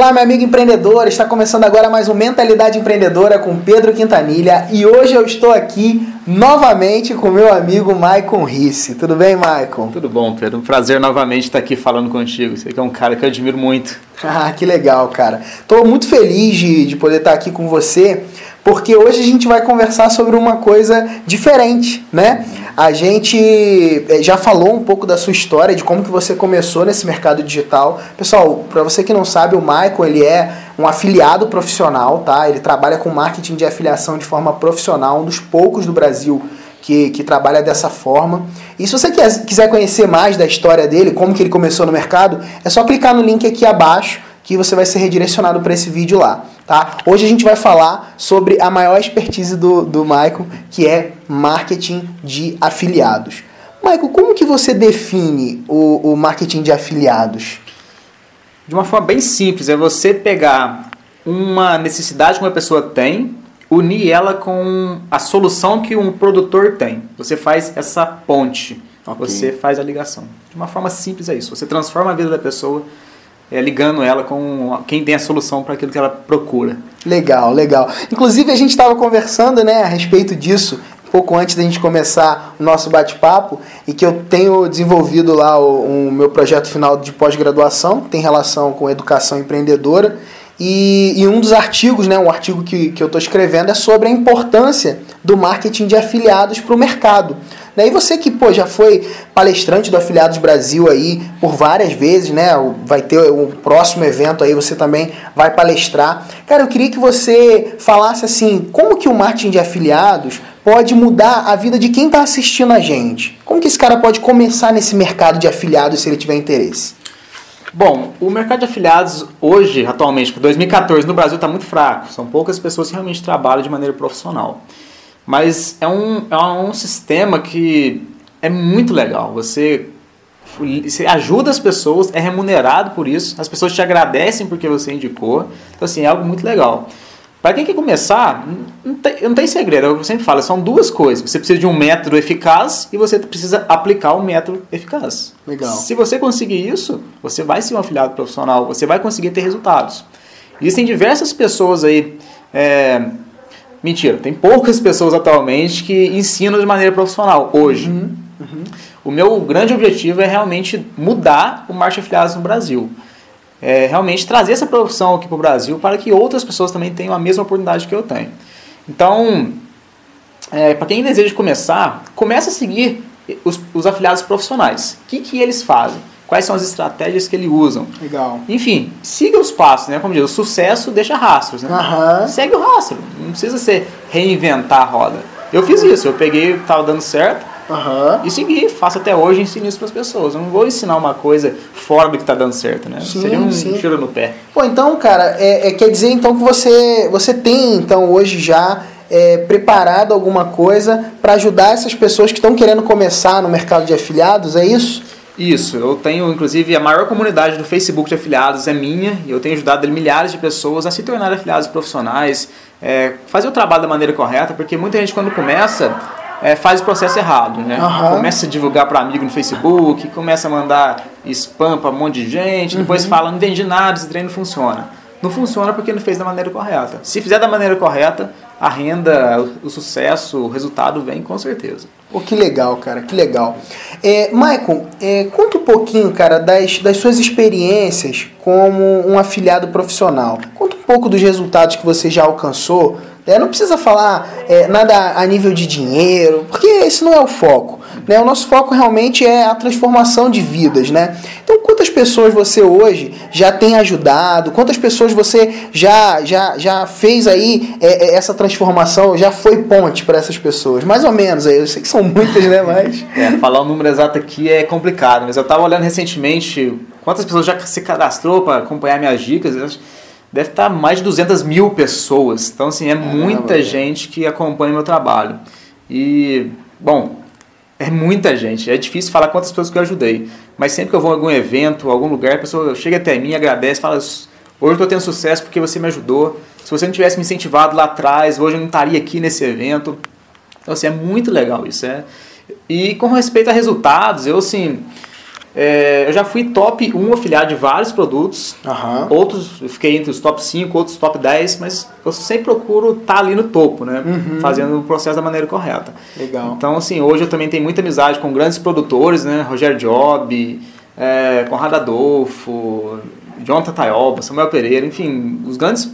Olá, meu amigo empreendedor. Está começando agora mais um Mentalidade Empreendedora com Pedro Quintanilha e hoje eu estou aqui novamente com meu amigo Maicon Risse. Tudo bem, Maicon? Tudo bom, Pedro. Um prazer novamente estar aqui falando contigo. Você que é um cara que eu admiro muito. Ah, que legal, cara. Estou muito feliz de, de poder estar aqui com você porque hoje a gente vai conversar sobre uma coisa diferente, né? A gente eh, já falou um pouco da sua história, de como que você começou nesse mercado digital. Pessoal, para você que não sabe, o Michael, ele é um afiliado profissional, tá? Ele trabalha com marketing de afiliação de forma profissional, um dos poucos do Brasil que, que trabalha dessa forma. E se você quiser conhecer mais da história dele, como que ele começou no mercado, é só clicar no link aqui abaixo que você vai ser redirecionado para esse vídeo lá, tá? Hoje a gente vai falar sobre a maior expertise do, do Michael, que é marketing de afiliados. Michael, como que você define o, o marketing de afiliados? De uma forma bem simples, é você pegar uma necessidade que uma pessoa tem, unir ela com a solução que um produtor tem. Você faz essa ponte, okay. você faz a ligação. De uma forma simples é isso. Você transforma a vida da pessoa é, ligando ela com quem tem a solução para aquilo que ela procura. Legal, legal. Inclusive a gente estava conversando né, a respeito disso pouco antes da gente começar o nosso bate-papo e que eu tenho desenvolvido lá o, o meu projeto final de pós-graduação, que tem relação com educação empreendedora. E, e, um dos artigos, né, um artigo que, que eu estou escrevendo é sobre a importância do marketing de afiliados para o mercado. Né? E você que pô, já foi palestrante do Afiliados Brasil aí por várias vezes, né? Vai ter o próximo evento aí, você também vai palestrar. Cara, eu queria que você falasse assim, como que o marketing de afiliados pode mudar a vida de quem está assistindo a gente? Como que esse cara pode começar nesse mercado de afiliados se ele tiver interesse? Bom, o mercado de afiliados hoje, atualmente, 2014, no Brasil está muito fraco. São poucas pessoas que realmente trabalham de maneira profissional. Mas é um, é um sistema que é muito legal. Você, você ajuda as pessoas, é remunerado por isso, as pessoas te agradecem porque você indicou. Então, assim, é algo muito legal. Para quem quer começar, não tem, não tem segredo, eu sempre falo, são duas coisas. Você precisa de um método eficaz e você precisa aplicar um método eficaz. Legal. Se você conseguir isso, você vai ser um afiliado profissional, você vai conseguir ter resultados. Existem diversas pessoas aí é, Mentira, tem poucas pessoas atualmente que ensinam de maneira profissional hoje. Uhum, uhum. O meu grande objetivo é realmente mudar o marketing afiliados no Brasil. É realmente trazer essa profissão aqui para o Brasil para que outras pessoas também tenham a mesma oportunidade que eu tenho. Então, é, para quem deseja começar, comece a seguir os, os afiliados profissionais. O que, que eles fazem? Quais são as estratégias que ele usam. Legal. Enfim, siga os passos, né? Como diz, o sucesso deixa rastros, né? Uhum. Segue o rastro, não precisa ser reinventar a roda. Eu fiz isso, eu peguei, estava dando certo, uhum. e segui, faço até hoje, ensino isso para as pessoas. Eu não vou ensinar uma coisa fora do que está dando certo, né? Sim, Seria um sim. tiro no pé. Pô, então, cara, é, é, quer dizer então que você, você tem então hoje já é, preparado alguma coisa para ajudar essas pessoas que estão querendo começar no mercado de afiliados, é isso? Isso, eu tenho inclusive a maior comunidade do Facebook de afiliados é minha e eu tenho ajudado milhares de pessoas a se tornar afiliados profissionais, é, fazer o trabalho da maneira correta, porque muita gente quando começa é, faz o processo errado, né? Uhum. Começa a divulgar para amigo no Facebook, começa a mandar spam para um monte de gente, uhum. depois fala não entendi nada, esse treino não funciona. Não funciona porque não fez da maneira correta. Se fizer da maneira correta, a renda, o sucesso, o resultado vem com certeza. Pô, que legal, cara, que legal. É, Michael, é, conta um pouquinho, cara, das, das suas experiências como um afiliado profissional. Conta um pouco dos resultados que você já alcançou. É, não precisa falar é, nada a nível de dinheiro, porque esse não é o foco. Né? O nosso foco realmente é a transformação de vidas. Né? Então, quantas pessoas você hoje já tem ajudado? Quantas pessoas você já, já, já fez aí é, é essa transformação? Já foi ponte para essas pessoas? Mais ou menos aí. Eu sei que são muitas, né? Mas... É, falar o número exato aqui é complicado, mas eu estava olhando recentemente quantas pessoas já se cadastrou para acompanhar minhas dicas. Deve estar tá mais de 200 mil pessoas. Então, assim, é muita gente que acompanha o meu trabalho. E, bom, é muita gente. É difícil falar quantas pessoas que eu ajudei. Mas sempre que eu vou a algum evento, algum lugar, a pessoa chega até mim, agradece, fala: Hoje eu estou tendo sucesso porque você me ajudou. Se você não tivesse me incentivado lá atrás, hoje eu não estaria aqui nesse evento. Então, assim, é muito legal isso. É. E com respeito a resultados, eu, assim. É, eu já fui top 1 afiliado de vários produtos. Aham. Outros, eu fiquei entre os top 5, outros top 10, mas eu sempre procuro estar ali no topo, né? Fazendo o processo da maneira correta. Legal. Então, assim, hoje eu também tenho muita amizade com grandes produtores, né? Rogério Job, é, Conrado Adolfo, Jonathan Taioba, Samuel Pereira, enfim, os grandes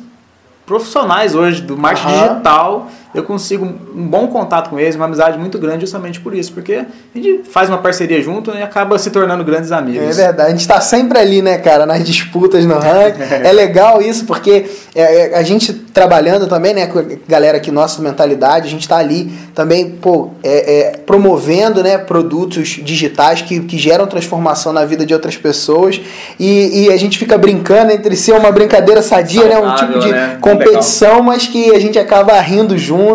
profissionais hoje do marketing Aham. digital, eu consigo um bom contato com eles, uma amizade muito grande justamente por isso, porque a gente faz uma parceria junto né, e acaba se tornando grandes amigos. É verdade, a gente tá sempre ali, né, cara, nas disputas no ranking. é legal isso, porque é, é, a gente trabalhando também, né, com a galera aqui nossa mentalidade, a gente tá ali também, pô, é, é, promovendo, né, produtos digitais que, que geram transformação na vida de outras pessoas e, e a gente fica brincando entre si, é uma brincadeira sadia, né, um Saudável, tipo de né? competição, mas que a gente acaba rindo junto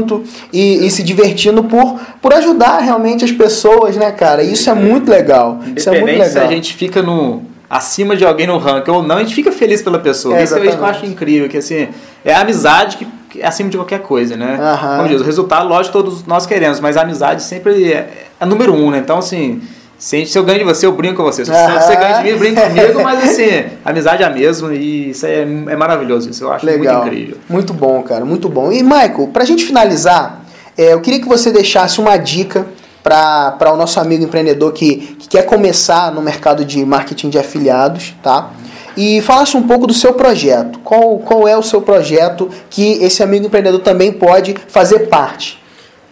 e, e se divertindo por, por ajudar realmente as pessoas, né, cara? Isso é muito legal. Isso é muito Independente se legal. a gente fica no acima de alguém no ranking ou não, a gente fica feliz pela pessoa. É, Isso é que eu acho incrível, que assim, é a amizade que é acima de qualquer coisa, né? Como diz, o resultado, lógico, todos nós queremos, mas a amizade sempre é, é número um, né? Então, assim, se, a gente- se eu ganho de você, eu brinco com você. Se você ganha de mim, eu brinco comigo, mas assim, amizade é a mesma e isso é, é maravilhoso. Isso eu acho Legal. muito incrível. Muito bom, cara, muito bom. E, Michael, pra gente finalizar, é, eu queria que você deixasse uma dica para o nosso amigo empreendedor que, que quer começar no mercado de marketing de afiliados, tá? E falasse um pouco do seu projeto. Qual, qual é o seu projeto que esse amigo empreendedor também pode fazer parte?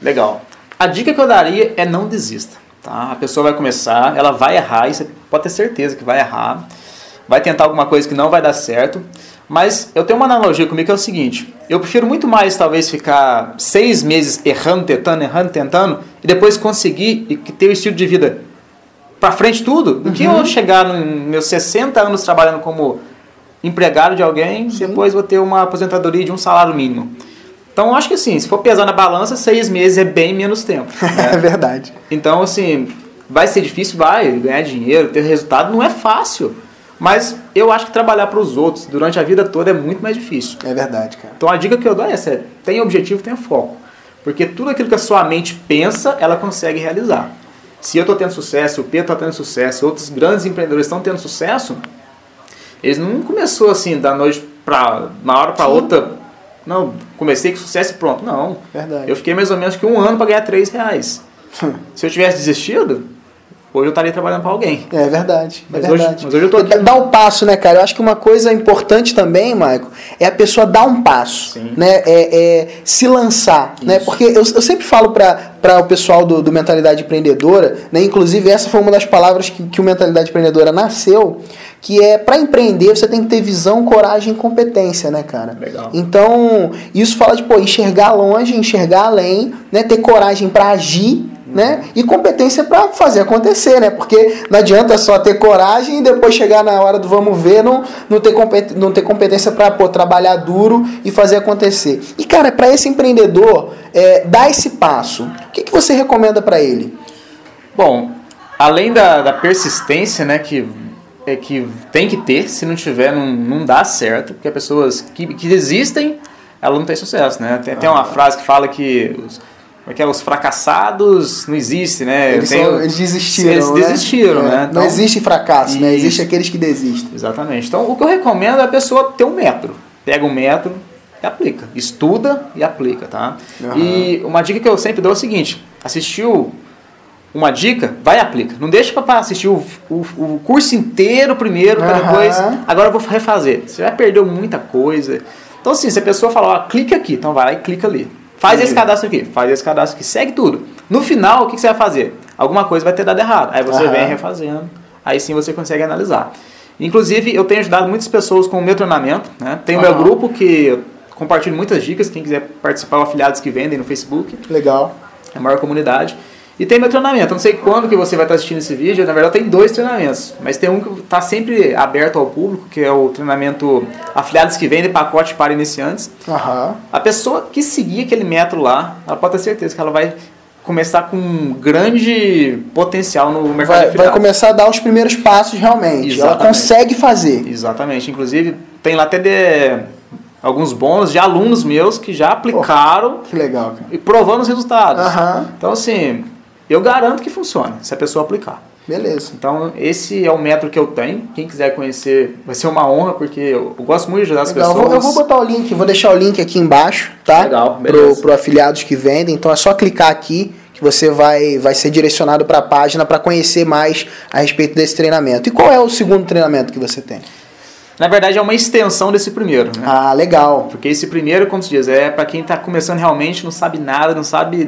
Legal. A dica que eu daria é não desista. Tá? A pessoa vai começar, ela vai errar, e você pode ter certeza que vai errar. Vai tentar alguma coisa que não vai dar certo. Mas eu tenho uma analogia comigo que é o seguinte: eu prefiro muito mais, talvez, ficar seis meses errando, tentando, errando, tentando, e depois conseguir e ter o estilo de vida pra frente tudo, do que eu chegar nos meus 60 anos trabalhando como empregado de alguém, depois vou ter uma aposentadoria de um salário mínimo. Então, acho que assim, se for pesar na balança, seis meses é bem menos tempo. É né? verdade. então, assim, vai ser difícil, vai, ganhar dinheiro, ter resultado, não é fácil. Mas eu acho que trabalhar para os outros durante a vida toda é muito mais difícil. É verdade, cara. Então, a dica que eu dou é essa: tenha objetivo, tenha foco. Porque tudo aquilo que a sua mente pensa, ela consegue realizar. Se eu estou tendo sucesso, o Pedro está tendo sucesso, outros grandes empreendedores estão tendo sucesso, eles não começou assim da noite para uma hora para outra. Não, comecei com sucesso e pronto. Não. Verdade. Eu fiquei mais ou menos que um ano para ganhar três reais. Se eu tivesse desistido, hoje eu estaria trabalhando para alguém. É verdade, é Mas hoje- verdade. mas hoje eu tô aqui- Dá um passo, né, cara? Eu acho que uma coisa importante também, Maico, é a pessoa dar um passo, Sim. né? É, é se lançar, né? Porque eu, eu sempre falo para o pessoal do, do Mentalidade Empreendedora, né? Inclusive essa foi uma das palavras que, que o Mentalidade Empreendedora nasceu, que é para empreender você tem que ter visão, coragem e competência, né, cara? Legal. Então, isso fala de, pô, enxergar longe, enxergar além, né? Ter coragem para agir, né? E competência para fazer acontecer, né? Porque não adianta só ter coragem e depois chegar na hora do vamos ver, não, não, ter, compet, não ter competência para trabalhar duro e fazer acontecer. E, cara, para esse empreendedor é, dar esse passo, o que, que você recomenda para ele? Bom, além da, da persistência, né, que, é que tem que ter, se não tiver, não, não dá certo, porque as pessoas que, que desistem, ela não tem sucesso, né? Tem, tem uma frase que fala que os, como é que é, os fracassados não existem, né? Eles, Tem são- eles desistiram. Eles né? desistiram, É, né? Não Então- existe fracasso, né? Isso. Existe aqueles que desistem. Exatamente. Então, o que eu recomendo é a pessoa ter um método. Pega um método e aplica. Estuda e aplica, tá? Aham. E uma dica que eu sempre dou é o seguinte: assistiu uma dica, vai e aplica. Não deixa para assistir o, o, o curso inteiro primeiro, para Aham. depois. Agora eu vou refazer. Você vai perder muita coisa. Então, assim, se a pessoa falar, ó, clica aqui, então vai lá e clica ali. Faz Entendi. esse cadastro aqui, faz esse cadastro aqui, segue tudo. No final, o que que você vai fazer? Alguma coisa vai ter dado errado. Aí você Aham. vem refazendo, aí sim você consegue analisar. Inclusive, eu tenho ajudado muitas pessoas com o meu treinamento. Né? Tem o meu grupo que eu compartilho muitas dicas. Quem quiser participar, afiliados que vendem no Facebook, Legal. é a maior comunidade. E tem meu treinamento. Não sei quando que você vai estar assistindo esse vídeo. Na verdade, tem dois treinamentos. Mas tem um que está sempre aberto ao público, que é o treinamento Afiliados que Vendem, pacote para iniciantes. Aham. A pessoa que seguir aquele método lá, ela pode ter certeza que ela vai começar com um grande potencial no mercado de Vai, vai afiliados. começar a dar os primeiros passos realmente. Ela Exatamente. consegue fazer. Exatamente. Inclusive, tem lá até de, alguns bônus de alunos meus que já aplicaram Que legal, cara. e provando os resultados. Aham. Então, assim, eu garanto que funciona se a pessoa aplicar. Beleza. Então, esse é o método que eu tenho. Quem quiser conhecer, vai ser uma honra, porque eu, eu gosto muito de ajudar as Legal, eu pessoas. vou, eu vou botar o link, vou deixar o link aqui embaixo, tá? Legal, pro, beleza. pro afiliados que vendem. Então é só clicar aqui que você vai, vai ser direcionado para a página para conhecer mais a respeito desse treinamento. E qual é o segundo treinamento que você tem? Na verdade, é uma extensão desse primeiro. Né? Ah, legal. Porque esse primeiro, como se diz, é para quem está começando realmente, não sabe nada, não sabe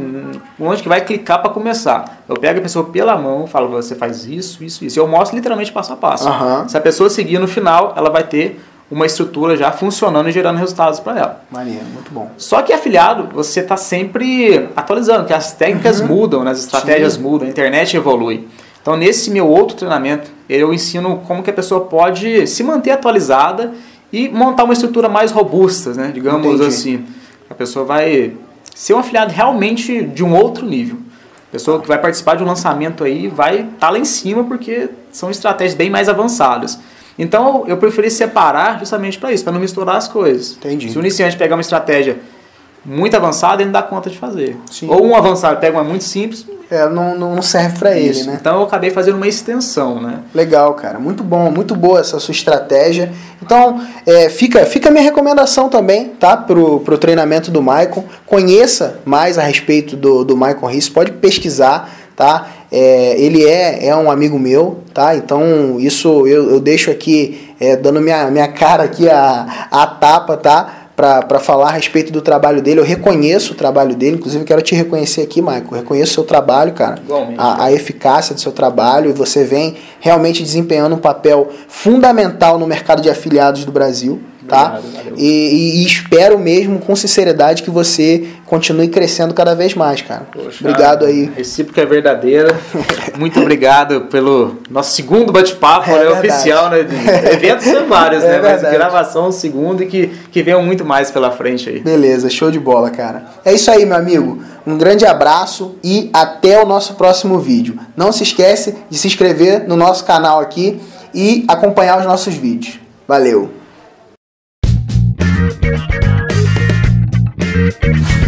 onde que vai clicar para começar. Eu pego a pessoa pela mão, falo, você faz isso, isso, isso. Eu mostro literalmente passo a passo. Aham. Se a pessoa seguir no final, ela vai ter uma estrutura já funcionando e gerando resultados para ela. Maneiro, muito bom. Só que afiliado, você está sempre atualizando, que as técnicas mudam, né? as estratégias Sim. mudam, a internet evolui. Então, nesse meu outro treinamento, eu ensino como que a pessoa pode se manter atualizada e montar uma estrutura mais robusta, né? digamos Entendi. assim. A pessoa vai ser um afiliado realmente de um outro nível. A pessoa que vai participar de um lançamento aí vai estar lá em cima porque são estratégias bem mais avançadas. Então, eu preferi separar justamente para isso, para não misturar as coisas. Entendi. Se o iniciante pegar uma estratégia muito avançada, ele não dá conta de fazer. Sim. Ou um avançado pega uma muito simples, É, não, não serve para ele, né? Então eu acabei fazendo uma extensão, né? Legal, cara. Muito bom, muito boa essa sua estratégia. Então, é, fica, fica a minha recomendação também, tá? Pro, pro treinamento do Maicon. Conheça mais a respeito do, do Maicon Riss, pode pesquisar, tá? É, ele é, é um amigo meu, tá? Então, isso eu, eu deixo aqui, é, dando minha, minha cara aqui a, a tapa, tá? Para falar a respeito do trabalho dele. Eu reconheço o trabalho dele, inclusive quero te reconhecer aqui, Michael. Eu reconheço o seu trabalho, cara. Igualmente. A, a eficácia do seu trabalho e você vem realmente desempenhando um papel fundamental no mercado de afiliados do Brasil. Tá? Obrigado, valeu. E, e- espero mesmo, com sinceridade, que você continue crescendo cada vez mais, cara. Poxa, Obrigado aí. Recíproca é verdadeira. Muito obrigado pelo nosso segundo bate-papo É né, oficial, né? Eventos são vários, É né? Mas verdade. gravação um segundo e que, que venham muito mais pela frente aí. Beleza, show de bola, cara. É isso aí, meu amigo. Um grande abraço e até o nosso próximo vídeo. Não se esquece de se inscrever no nosso canal aqui e acompanhar os nossos vídeos. Valeu! Música